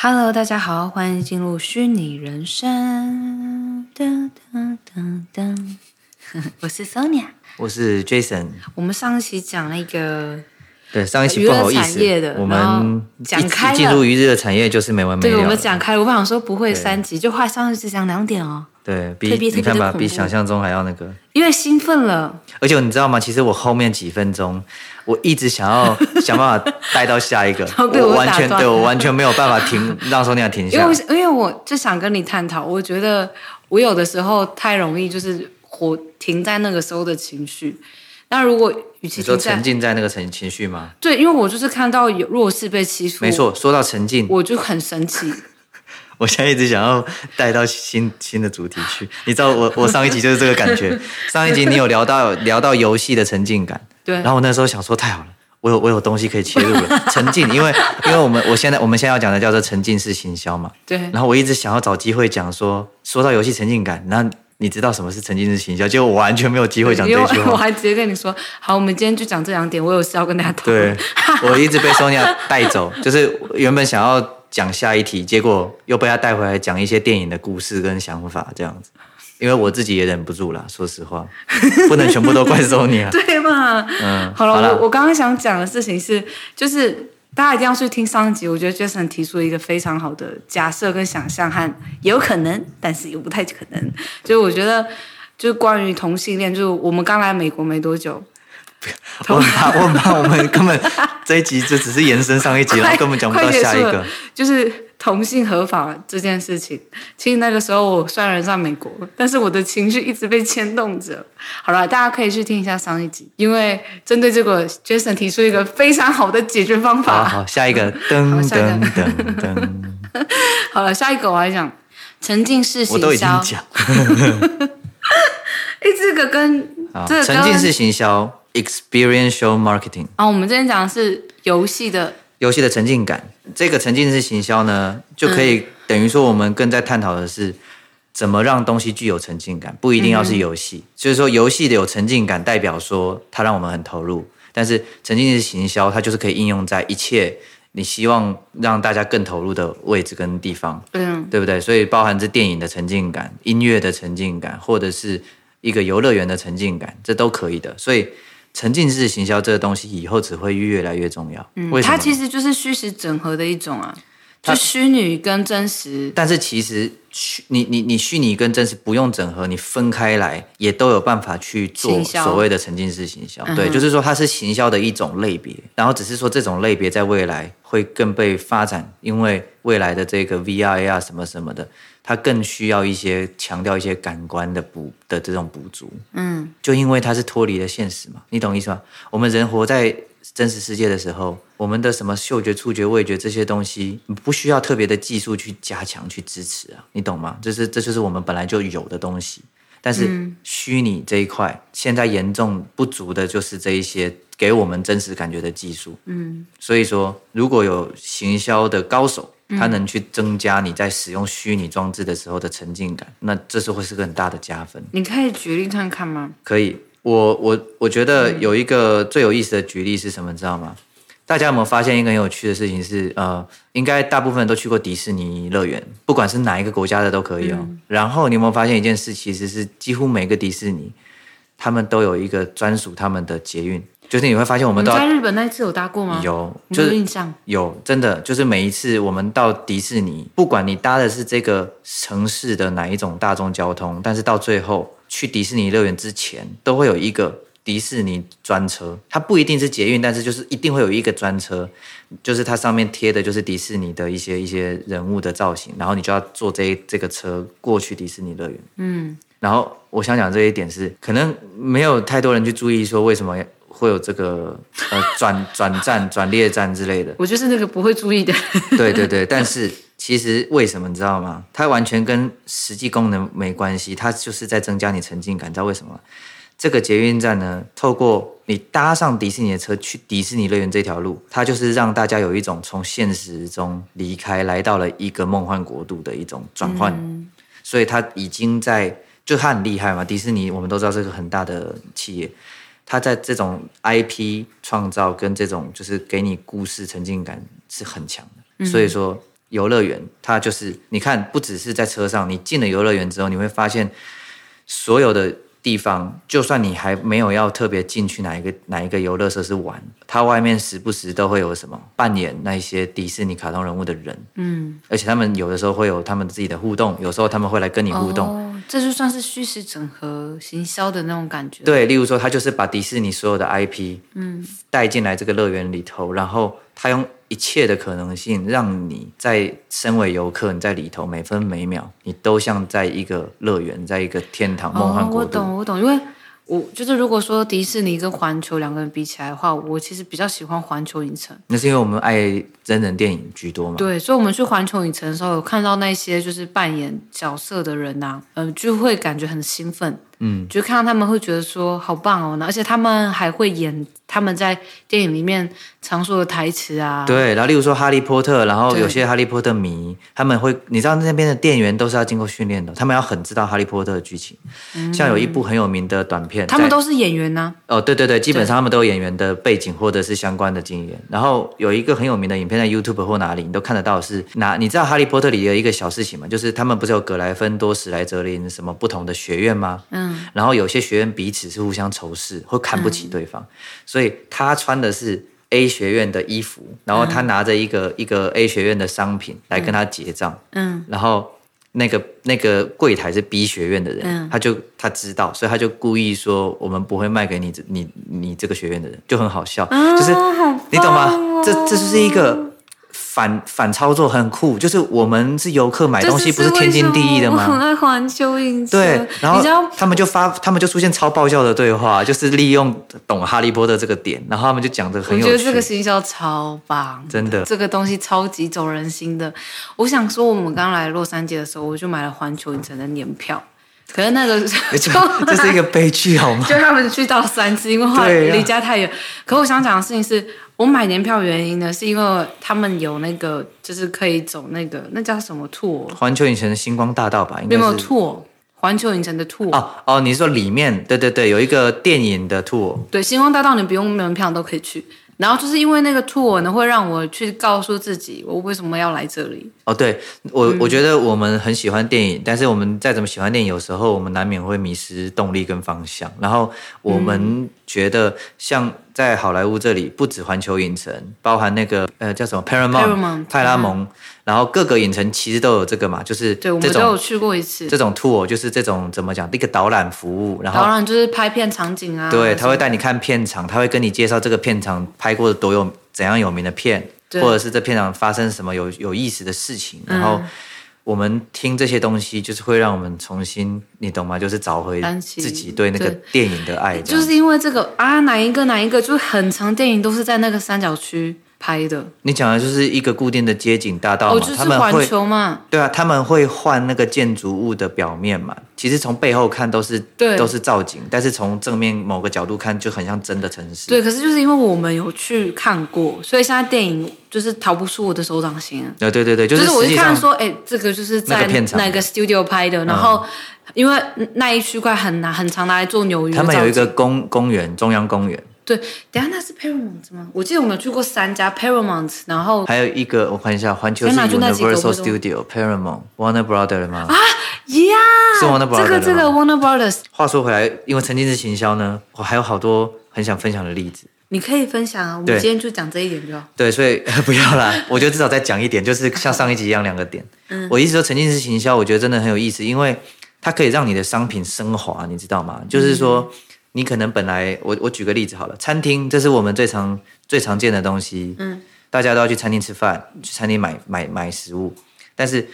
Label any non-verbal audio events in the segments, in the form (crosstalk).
Hello，大家好，欢迎进入虚拟人生。噔噔噔噔，(laughs) 我是 Sonia，我是 Jason。我们上一期讲了一个对上一期不好意思，我们讲开了进入娱乐产业就是没完没了。对，我们讲开了，我不想说不会三集，就快上一次讲两点哦。对，比你看吧，比想象中还要那个，因为兴奋了。而且你知道吗？其实我后面几分钟，我一直想要 (laughs) 想办法带到下一个，我完全对我完全没有办法停，让 Sonia 停下。因为因为我就想跟你探讨，我觉得我有的时候太容易就是活停在那个时候的情绪。那如果与其说沉浸在那个情情绪吗？对，因为我就是看到有弱势被欺负，没错。说到沉浸，我就很生气。(laughs) 我现在一直想要带到新新的主题去，你知道我我上一集就是这个感觉。(laughs) 上一集你有聊到聊到游戏的沉浸感，对。然后我那时候想说太好了，我有我有东西可以切入了，(laughs) 沉浸，因为因为我们我现在我们现在要讲的叫做沉浸式行销嘛，对。然后我一直想要找机会讲说，说到游戏沉浸感，那你知道什么是沉浸式行销？结果我完全没有机会讲这句话。我还直接跟你说，好，我们今天就讲这两点，我有事要跟大家讨论。对，(laughs) 我一直被 Sonia 带走，就是原本想要。讲下一题，结果又被他带回来讲一些电影的故事跟想法，这样子，因为我自己也忍不住啦，说实话，不能全部都怪 Sonia，(laughs) 对嘛？嗯，好了，我刚刚想讲的事情是，就是大家一定要去听上一集，我觉得 Jason 提出了一个非常好的假设跟想象，和有可能，但是又不太可能，就是我觉得，就是关于同性恋，就是我们刚来美国没多久。(laughs) 我很怕，我很怕，我们根本这一集就只是延伸上一集，然后根本 (laughs) 讲不到下一个。就是同性合法这件事情，其实那个时候我虽然在美国，但是我的情绪一直被牵动着。好了，大家可以去听一下上一集，因为针对这个，Jason 提出一个非常好的解决方法。好，好，下一个，噔噔噔噔。(laughs) 好了，下一个我还讲沉浸式行销。我都已经讲。(laughs) 哎，这个跟这个沉浸式行销。Experiential marketing 啊，我们今天讲的是游戏的游戏的沉浸感。这个沉浸式行销呢，就可以等于说，我们更在探讨的是怎么让东西具有沉浸感，不一定要是游戏。嗯、就是说，游戏的有沉浸感，代表说它让我们很投入。但是沉浸式行销，它就是可以应用在一切你希望让大家更投入的位置跟地方，嗯，对不对？所以包含着电影的沉浸感、音乐的沉浸感，或者是一个游乐园的沉浸感，这都可以的。所以。沉浸式行销这个东西以后只会越来越重要。嗯，它其实就是虚实整合的一种啊，就虚拟跟真实。但是其实虚你你你虚拟跟真实不用整合，你分开来也都有办法去做所谓的沉浸式行销。对，就是说它是行销的一种类别，然后只是说这种类别在未来会更被发展，因为未来的这个 VR 啊什么什么的。它更需要一些强调一些感官的补的这种补足，嗯，就因为它是脱离了现实嘛，你懂意思吗？我们人活在真实世界的时候，我们的什么嗅觉、触觉、味觉这些东西，不需要特别的技术去加强、去支持啊，你懂吗？这是这就是我们本来就有的东西，但是虚拟这一块现在严重不足的就是这一些给我们真实感觉的技术，嗯，所以说如果有行销的高手。他能去增加你在使用虚拟装置的时候的沉浸感，那这是会是个很大的加分。你可以举例看看吗？可以，我我我觉得有一个最有意思的举例是什么，你知道吗？大家有没有发现一个很有趣的事情是，呃，应该大部分人都去过迪士尼乐园，不管是哪一个国家的都可以哦。嗯、然后你有没有发现一件事，其实是几乎每个迪士尼，他们都有一个专属他们的捷运。就是你会发现，我们到在日本那一次有搭过吗？有，就是有印象。有，真的就是每一次我们到迪士尼，不管你搭的是这个城市的哪一种大众交通，但是到最后去迪士尼乐园之前，都会有一个迪士尼专车。它不一定是捷运，但是就是一定会有一个专车，就是它上面贴的就是迪士尼的一些一些人物的造型，然后你就要坐这这个车过去迪士尼乐园。嗯，然后我想讲这一点是，可能没有太多人去注意说为什么。会有这个呃转转站、转列站之类的，我就是那个不会注意的。对对对，但是其实为什么你知道吗？它完全跟实际功能没关系，它就是在增加你沉浸感。你知道为什么？这个捷运站呢，透过你搭上迪士尼的车去迪士尼乐园这条路，它就是让大家有一种从现实中离开，来到了一个梦幻国度的一种转换。嗯、所以它已经在，就它很厉害嘛。迪士尼我们都知道是个很大的企业。他在这种 IP 创造跟这种就是给你故事沉浸感是很强的，嗯、所以说游乐园，它就是你看，不只是在车上，你进了游乐园之后，你会发现所有的。地方，就算你还没有要特别进去哪一个哪一个游乐设施玩，它外面时不时都会有什么扮演那一些迪士尼卡通人物的人，嗯，而且他们有的时候会有他们自己的互动，有时候他们会来跟你互动，哦，这就算是虚实整合行销的那种感觉。对，例如说，他就是把迪士尼所有的 IP，嗯，带进来这个乐园里头，然后他用。一切的可能性，让你在身为游客，你在里头每分每秒，你都像在一个乐园，在一个天堂梦幻国度。哦，我懂，我懂，因为。我就是如果说迪士尼跟环球两个人比起来的话，我其实比较喜欢环球影城。那是因为我们爱真人电影居多嘛？对，所以我们去环球影城的时候，有看到那些就是扮演角色的人呐、啊，嗯、呃，就会感觉很兴奋。嗯，就看到他们会觉得说好棒哦，而且他们还会演他们在电影里面常说的台词啊。对，然后例如说哈利波特，然后有些哈利波特迷，他们会，你知道那边的店员都是要经过训练的，他们要很知道哈利波特的剧情。嗯、像有一部很有名的短片，他们都是演员呢、啊。哦，对对对，基本上他们都有演员的背景或者是相关的经验。然后有一个很有名的影片在 YouTube 或哪里你都看得到是，是哪？你知道哈利波特里的一个小事情吗？就是他们不是有格莱芬多、史莱哲林什么不同的学院吗？嗯，然后有些。学院彼此是互相仇视，会看不起对方，嗯、所以他穿的是 A 学院的衣服，然后他拿着一个、嗯、一个 A 学院的商品来跟他结账，嗯，然后那个那个柜台是 B 学院的人，嗯、他就他知道，所以他就故意说我们不会卖给你你你这个学院的人，就很好笑，啊、就是你懂吗？这这就是一个。反反操作很酷，就是我们是游客买东西不是天经地义的吗？我很爱环球影城。对，然后他们就发，他们就出现超爆笑的对话，就是利用懂哈利波特这个点，然后他们就讲的很有趣。我觉得这个行销超棒，真的，这个东西超级走人心的。我想说，我们刚来洛杉矶的时候，我就买了环球影城的年票，可是那个 (laughs) 就这是一个悲剧好吗？(laughs) 就他们去到三次，因为离家太远。啊、可我想讲的事情是。我买年票原因呢，是因为他们有那个，就是可以走那个，那叫什么 tour？环球影城的星光大道吧？应该是。没有 tour，环球影城的 tour。哦哦，你说里面？对对对，有一个电影的 tour。对，星光大道你不用门票都可以去。然后就是因为那个 tour 呢，会让我去告诉自己，我为什么要来这里。哦，对我，嗯、我觉得我们很喜欢电影，但是我们再怎么喜欢电影，有时候我们难免会迷失动力跟方向。然后我们觉得，像在好莱坞这里，不止环球影城，包含那个呃叫什么 Paramount 派拉蒙。然后各个影城其实都有这个嘛，就是这种对，我们都有去过一次。这种 tour 就是这种怎么讲，一个导览服务，然后导览就是拍片场景啊。对，他会带你看片场，他会跟你介绍这个片场拍过的多有怎样有名的片，或者是这片场发生什么有有意思的事情。然后我们听这些东西，就是会让我们重新，你懂吗？就是找回自己对那个电影的爱。就是因为这个啊，哪一个哪一个，就是很长电影都是在那个三角区。拍的，你讲的就是一个固定的街景大道嘛？哦，就是环球嘛？对啊，他们会换那个建筑物的表面嘛？其实从背后看都是对，都是造景，但是从正面某个角度看就很像真的城市。对，可是就是因为我们有去看过，所以现在电影就是逃不出我的手掌心。对对对对，就是，就是我一看说，哎，这个就是在哪个 studio 拍的，然后因为那一区块很难很常，拿来做纽约。他们有一个公公园，中央公园。对，等下那是 Paramount 吗？我记得我们有去过三家 Paramount，然后还有一个我看一下，环球是 Universal Studio Paramount Warner Brothers 吗？啊，Yeah，是 Warner Brothers 这个这个 Warner Brothers。话说回来，因为沉浸式行销呢，我还有好多很想分享的例子。你可以分享啊，我们今天就讲这一点就好。对，所以 (laughs) 不要啦，我觉得至少再讲一点，就是像上一集一样两个点。嗯，我意思说沉浸式行销，我觉得真的很有意思，因为它可以让你的商品升华，你知道吗？就是说。嗯你可能本来我我举个例子好了，餐厅这是我们最常最常见的东西，嗯，大家都要去餐厅吃饭，去餐厅买买买食物，但是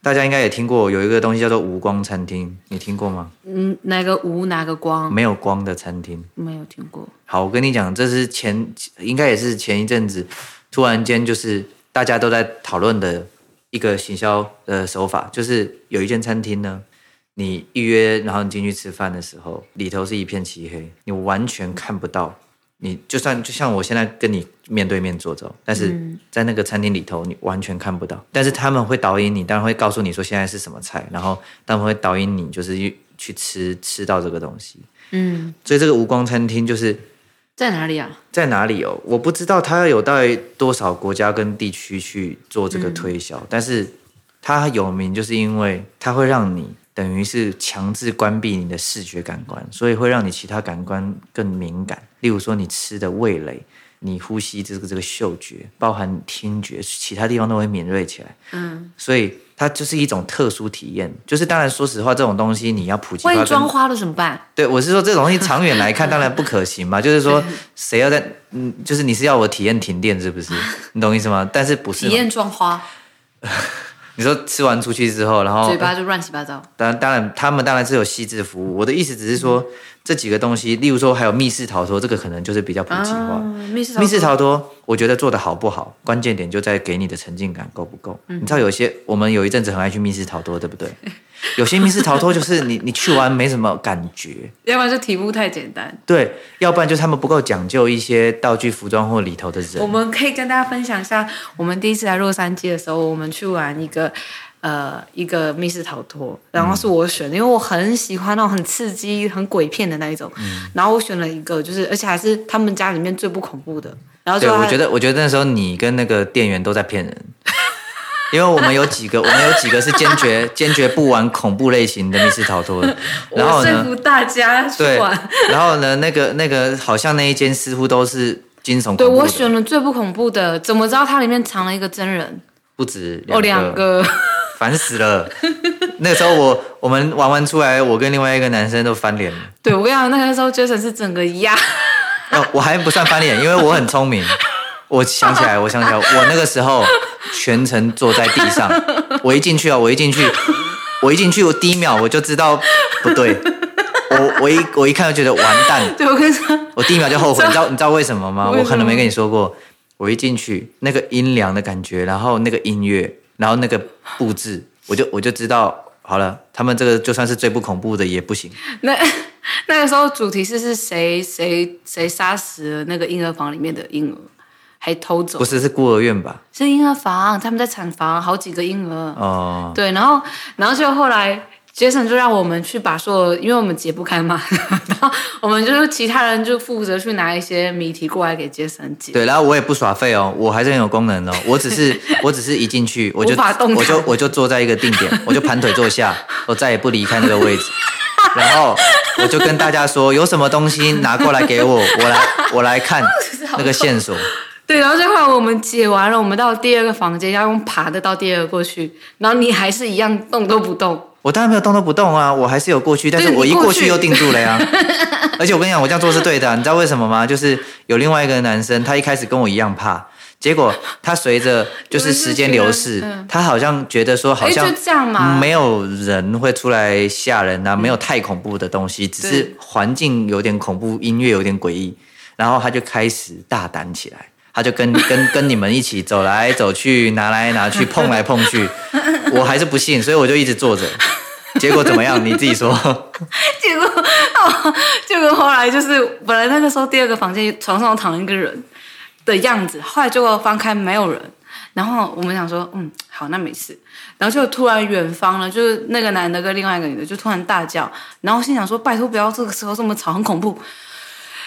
大家应该也听过有一个东西叫做无光餐厅，你听过吗？嗯，哪个无哪个光？没有光的餐厅，没有听过。好，我跟你讲，这是前应该也是前一阵子突然间就是大家都在讨论的一个行销的手法，就是有一间餐厅呢。你预约，然后你进去吃饭的时候，里头是一片漆黑，你完全看不到。你就算就像我现在跟你面对面坐着，但是在那个餐厅里头，你完全看不到。但是他们会导引你，当然会告诉你说现在是什么菜，然后他们会导引你，就是去去吃吃到这个东西。嗯，所以这个无光餐厅就是在哪里啊？在哪里哦？我不知道他有到多少国家跟地区去做这个推销，嗯、但是他有名就是因为他会让你等于是强制关闭你的视觉感官，所以会让你其他感官更敏感。例如说你吃的味蕾。你呼吸这个这个嗅觉，包含听觉，其他地方都会敏锐起来。嗯，所以它就是一种特殊体验。就是当然，说实话，这种东西你要普及，万一装花了怎么办？对，我是说这种东西长远来看当然不可行嘛。(laughs) 就是说，谁要在嗯，就是你是要我体验停电是不是？你懂意思吗？但是不是体验装花？(laughs) 你说吃完出去之后，然后嘴巴就乱七八糟。当然，当然，他们当然是有细致服务。我的意思只是说。嗯这几个东西，例如说还有密室逃脱，这个可能就是比较普及化。密室逃脱，我觉得做的好不好，关键点就在给你的沉浸感够不够。嗯、你知道有些我们有一阵子很爱去密室逃脱，对不对？(laughs) 有些密室逃脱就是你你去玩没什么感觉，要不然就题目太简单，对，要不然就是他们不够讲究一些道具、服装或里头的人。我们可以跟大家分享一下，我们第一次来洛杉矶的时候，我们去玩一个。呃，一个密室逃脱，然后是我选的，嗯、因为我很喜欢那种很刺激、很鬼片的那一种。嗯、然后我选了一个，就是而且还是他们家里面最不恐怖的。然后对，我觉得，我觉得那时候你跟那个店员都在骗人，因为我们有几个，我们有几个是坚决坚决不玩恐怖类型的密室逃脱的。(laughs) 然后呢，说服大家。对，然后呢，那个那个好像那一间似乎都是惊悚。对，我选了最不恐怖的，怎么知道它里面藏了一个真人？不止。哦，两个。烦死了！那个时候我我们玩完出来，我跟另外一个男生都翻脸了。对，我跟你讲，那个时候 Jason 是整个压。哦，我还不算翻脸，因为我很聪明。我想起来，我想起来，我那个时候全程坐在地上。我一进去啊，我一进去，我一进去，我第一秒我就知道不对。我我一我一看就觉得完蛋。对，我跟你说，我第一秒就后悔。你知道你知道为什么吗？我可能没跟你说过。我一进去，那个阴凉的感觉，然后那个音乐。然后那个布置，我就我就知道好了，他们这个就算是最不恐怖的也不行。那 (laughs) 那个时候主题是是谁谁谁杀死了那个婴儿房里面的婴儿，还偷走？不是，是孤儿院吧？是婴儿房，他们在产房，好几个婴儿。哦，对，然后然后就后来。Jason 就让我们去把所有，因为我们解不开嘛，(laughs) 然后我们就是其他人就负责去拿一些谜题过来给 Jason 解。对，然后我也不耍废哦，我还是很有功能哦。我只是 (laughs) 我只是一进去我就我就我就坐在一个定点，我就盘腿坐下，我再也不离开那个位置。然后我就跟大家说，有什么东西拿过来给我，我来我来看 (laughs) 那个线索。对，然后最后我们解完了，我们到第二个房间要用爬的到第二个过去，然后你还是一样动都不动。我当然没有动都不动啊，我还是有过去，但是我一过去又定住了呀。(laughs) 而且我跟你讲，我这样做是对的啊，你知道为什么吗？就是有另外一个男生，他一开始跟我一样怕，结果他随着 (laughs) 就是时间流逝，他好像觉得说好像没有人会出来吓人啊，没有太恐怖的东西，只是环境有点恐怖，音乐有点诡异，然后他就开始大胆起来。他就跟 (laughs) 跟跟你们一起走来走去，拿来拿去，碰来碰去，(laughs) 我还是不信，所以我就一直坐着。结果怎么样？你自己说。结果哦，结果后来就是本来那个时候第二个房间床上躺一个人的样子，后来结果翻开没有人，然后我们想说，嗯，好，那没事。然后就突然远方了，就是那个男的跟另外一个女的就突然大叫，然后心想说，拜托不要这个时候这么吵，很恐怖。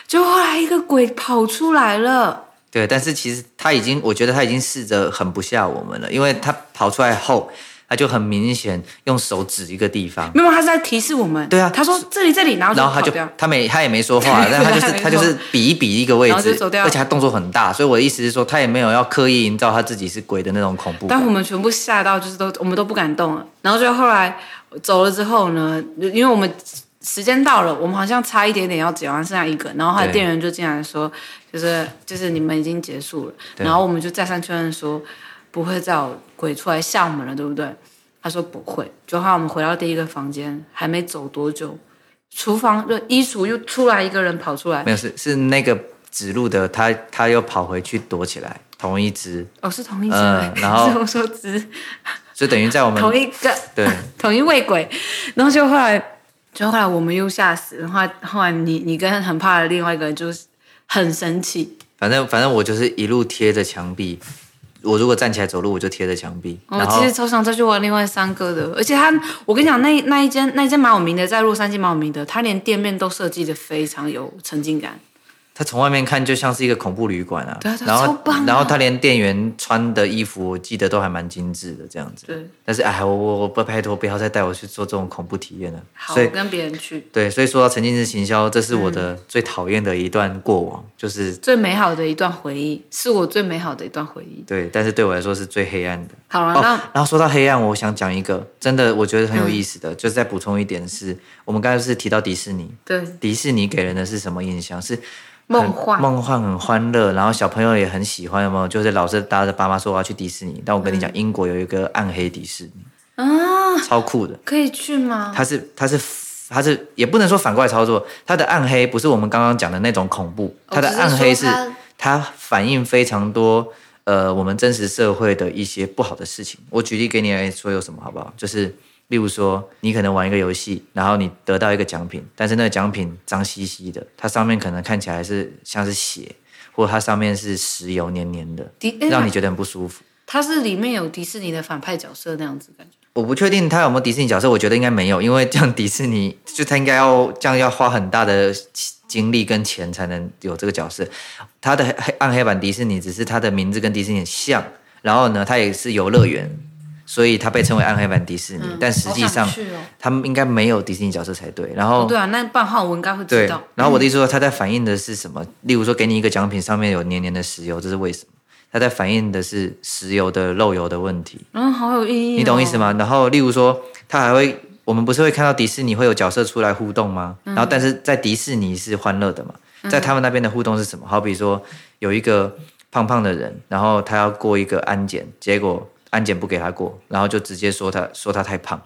就后来一个鬼跑出来了。对，但是其实他已经，我觉得他已经试着很不下我们了，因为他跑出来后，他就很明显用手指一个地方，没有，他是在提示我们。对啊，他说这里这里，然后然后他就他没他也没说话，(laughs) 但他就是他就是比一比一个位置，而且他动作很大，所以我的意思是说，他也没有要刻意营造他自己是鬼的那种恐怖。但我们全部吓到，就是都我们都不敢动了。然后就后来走了之后呢，因为我们。时间到了，我们好像差一点点要解完，剩下一个，然后后来店员就进来说，就是就是你们已经结束了，然后我们就再三确认说不会再有鬼出来吓我们了，对不对？他说不会，就后来我们回到第一个房间，还没走多久，厨房就衣橱又出来一个人跑出来，没有是是那个指路的，他他又跑回去躲起来，同一只。哦是同一只，嗯，(laughs) 然后我说只，就等于在我们同一个对。(laughs) 同一位鬼，然后就后来。就后来我们又吓死，然后后来你你跟很怕的另外一个人就是很生气。反正反正我就是一路贴着墙壁，我如果站起来走路，我就贴着墙壁。我其实超想再去玩另外三个的，而且他，我跟你讲，那那一间那一间蛮有名的，在洛杉矶蛮有名的，他连店面都设计的非常有沉浸感。他从外面看就像是一个恐怖旅馆啊，对啊，然后然后他连店员穿的衣服，我记得都还蛮精致的这样子。对，但是哎，我我我不拜托不要再带我去做这种恐怖体验了。好，所以我跟别人去。对，所以说到沉浸式行销，这是我的最讨厌的一段过往，就是最美好的一段回忆，是我最美好的一段回忆。对，但是对我来说是最黑暗的。好了，哦，那然后说到黑暗，我想讲一个真的我觉得很有意思的，就是再补充一点是，我们刚才是提到迪士尼，对，迪士尼给人的是什么印象？是梦幻，梦幻很欢乐，然后小朋友也很喜欢，有没有？就是老是搭着爸妈说我要去迪士尼，但我跟你讲，英国有一个暗黑迪士尼啊，超酷的，可以去吗？它是它是它是也不能说反过来操作，它的暗黑不是我们刚刚讲的那种恐怖，它的暗黑是它反映非常多呃我们真实社会的一些不好的事情。我举例给你来说有什么好不好？就是。例如说，你可能玩一个游戏，然后你得到一个奖品，但是那个奖品脏兮兮的，它上面可能看起来是像是血，或者它上面是石油黏黏的，让你觉得很不舒服。它是里面有迪士尼的反派角色那样子感觉？我不确定它有没有迪士尼角色，我觉得应该没有，因为这样迪士尼就它应该要这样要花很大的精力跟钱才能有这个角色。它的黑暗黑版迪士尼只是它的名字跟迪士尼很像，然后呢，它也是游乐园。所以它被称为暗黑版迪士尼，嗯、但实际上他们应该没有迪士尼角色才对。然后、哦、对啊，那半号我应该会知道。然后我的意思说，他在反映的是什么？例如说，给你一个奖品，上面有黏黏的石油，这是为什么？他在反映的是石油的漏油的问题。嗯，好有意义、哦。你懂意思吗？然后，例如说，他还会，我们不是会看到迪士尼会有角色出来互动吗？嗯、然后，但是在迪士尼是欢乐的嘛？在他们那边的互动是什么？好比说，有一个胖胖的人，然后他要过一个安检，结果。安检不给他过，然后就直接说他说他太胖。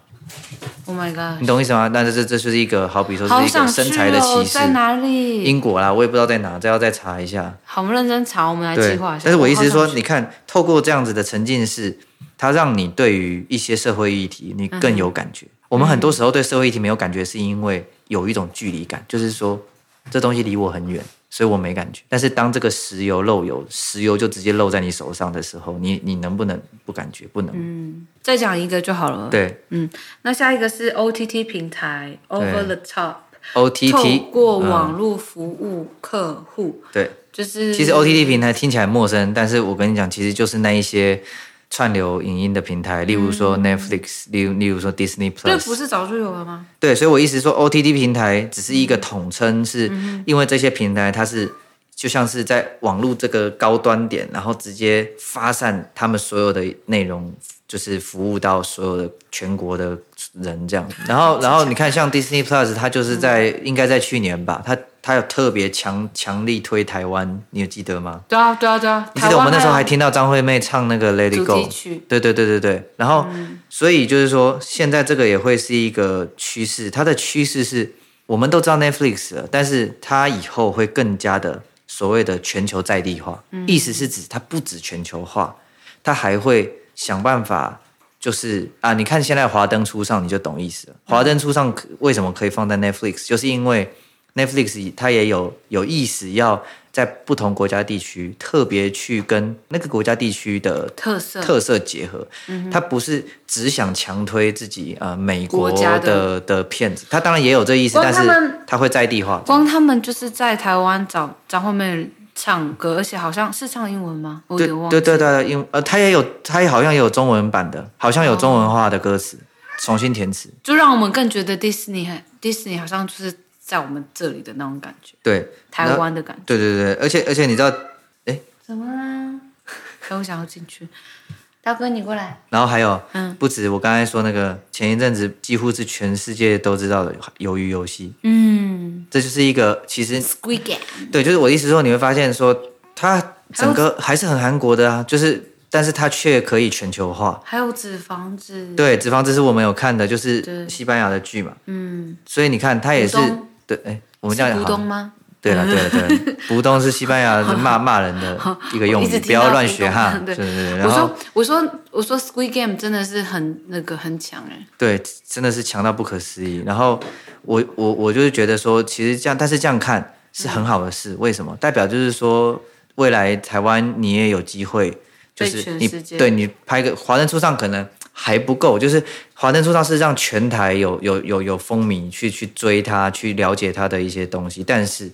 Oh my god！你懂意思吗？但是这这就是一个好比说是一个身材的歧视。在哪里？英国啦，我也不知道在哪，这要再查一下。好，我们认真查，我们来计划一下。但是我意思是说，你看，透过这样子的沉浸式，它让你对于一些社会议题你更有感觉。嗯、我们很多时候对社会议题没有感觉，是因为有一种距离感，就是说这东西离我很远。所以我没感觉，但是当这个石油漏油，石油就直接漏在你手上的时候，你你能不能不感觉？不能。嗯，再讲一个就好了。对，嗯，那下一个是 OTT 平台，Over the Top，OTT 透过网络服务客户。对，就是其实 OTT 平台听起来陌生，但是我跟你讲，其实就是那一些。串流影音的平台，例如说 Netflix，例如例如说 Disney Plus，这不是早就有了吗？对，所以我意思说 OTT 平台只是一个统称，是因为这些平台它是就像是在网络这个高端点，然后直接发散他们所有的内容，就是服务到所有的全国的人这样。然后然后你看像 Disney Plus，它就是在应该在去年吧，它。它有特别强强力推台湾，你有记得吗？对啊，对啊，对啊。你记得我们那时候还听到张惠妹唱那个《Let It Go》？对对对对对。然后，嗯、所以就是说，现在这个也会是一个趋势。它的趋势是我们都知道 Netflix 了，但是它以后会更加的所谓的全球在地化。嗯、意思是指它不止全球化，它还会想办法，就是啊，你看现在华灯初上，你就懂意思了。华灯初上为什么可以放在 Netflix？就是因为。Netflix 它也有有意识要在不同国家地区特别去跟那个国家地区的特色特色结合，嗯它不是只想强推自己呃美国的的，的片子，它当然也有这意思，但是它会在地化。光他们就是在台湾找张惠妹唱歌，而且好像是唱英文吗？我有点忘记。对对对对，英呃，他也有他也好像也有中文版的，好像有中文化的歌词，哦、重新填词，就让我们更觉得迪士尼迪士尼好像就是。在我们这里的那种感觉，对台湾的感觉，对对对，而且而且你知道，哎，怎么啦？(laughs) 我想要进去，大哥你过来。然后还有，嗯，不止我刚才说那个，前一阵子几乎是全世界都知道的鱿鱼游戏，嗯，这就是一个其实 Squid Game，对，就是我的意思说，你会发现说，它整个还是很韩国的啊，就是，但是它却可以全球化。还有纸房子，对，纸房子是我们有看的，就是西班牙的剧嘛，嗯，所以你看它也是。对，哎，我们这样讲。不东吗？对了，(laughs) 对了，对了，不动是西班牙骂骂人的一个用语，不要乱学哈。对对对。然后我说，我说，我说，Squid Game 真的是很那个很强哎。对，真的是强到不可思议。然后我我我就是觉得说，其实这样，但是这样看是很好的事。为什么？代表就是说，未来台湾你也有机会，就是你对你拍个华灯初上可能。还不够，就是华灯初上是让全台有有有有风靡去去追他，去了解他的一些东西，但是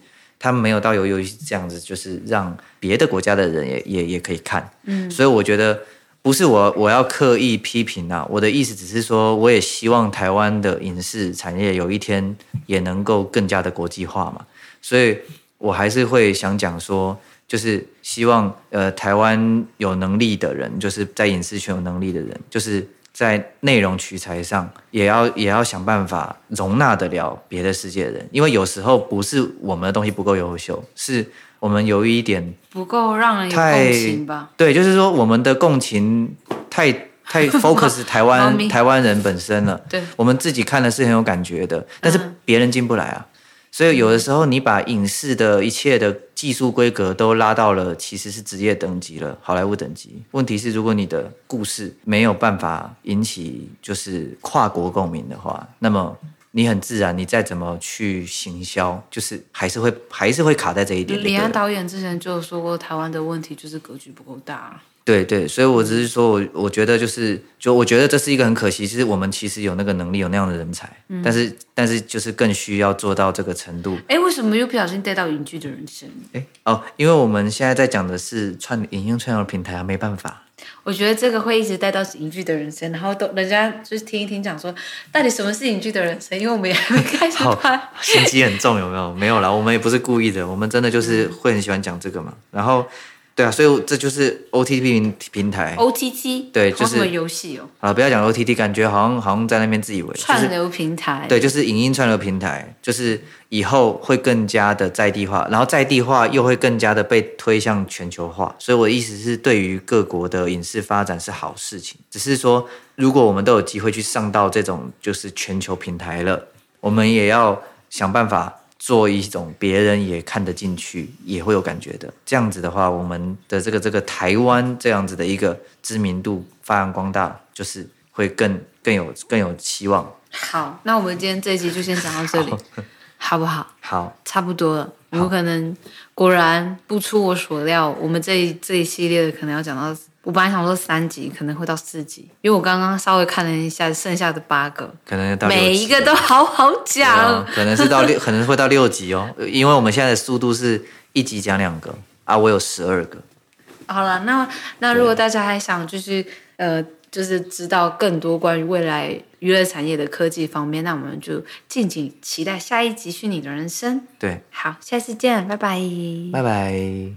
他们没有到鱿鱼游戏这样子，就是让别的国家的人也也也可以看。嗯，所以我觉得不是我我要刻意批评啊，我的意思只是说，我也希望台湾的影视产业有一天也能够更加的国际化嘛。所以我还是会想讲说，就是希望呃台湾有能力的人，就是在影视圈有能力的人，就是。在内容取材上，也要也要想办法容纳得了别的世界的人，因为有时候不是我们的东西不够优秀，是我们有一点不够让人有共情吧？对，就是说我们的共情太太 (laughs) focus 台湾台湾人本身了。对，我们自己看的是很有感觉的，但是别人进不来啊。所以有的时候，你把影视的一切的技术规格都拉到了其实是职业等级了，好莱坞等级。问题是，如果你的故事没有办法引起就是跨国共鸣的话，那么你很自然，你再怎么去行销，就是还是会还是会卡在这一点。李安导演之前就说过，台湾的问题就是格局不够大。对对，所以我只是说，我我觉得就是，就我觉得这是一个很可惜，其实我们其实有那个能力，有那样的人才，嗯、但是但是就是更需要做到这个程度。哎，为什么又不小心带到影剧的人生？哎哦，因为我们现在在讲的是串影音串流平台啊，没办法。我觉得这个会一直带到影剧的人生，然后都人家就是听一听讲说，到底什么是影剧的人生？因为我们也还没开始拍，(laughs) 心机很重，有没有？没有啦，我们也不是故意的，我们真的就是会很喜欢讲这个嘛，然后。对啊，所以这就是 O T T 平平台。O T T 对，就是游戏哦。好了，不要讲 O T T，感觉好像好像在那边自以为。串流平台。对，就是影音串流平台，就是以后会更加的在地化，然后在地化又会更加的被推向全球化。所以我的意思是，对于各国的影视发展是好事情。只是说，如果我们都有机会去上到这种就是全球平台了，我们也要想办法。做一种别人也看得进去，也会有感觉的，这样子的话，我们的这个这个台湾这样子的一个知名度发扬光大，就是会更更有更有希望。好，那我们今天这一集就先讲到这里，好，好不好？好，差不多了。有可能果然不出我所料，我们这一这一系列的可能要讲到。我本来想说三集可能会到四集，因为我刚刚稍微看了一下剩下的八个，可能到每一个都好好讲，哦，可能是到六，可能会到六集哦，因为我们现在的速度是一集讲两个啊，我有十二个。好了，那那如果大家还想就是呃，就是知道更多关于未来娱乐产业的科技方面，那我们就敬请期待下一集《虚拟的人生》。对，好，下次见，拜拜，拜拜。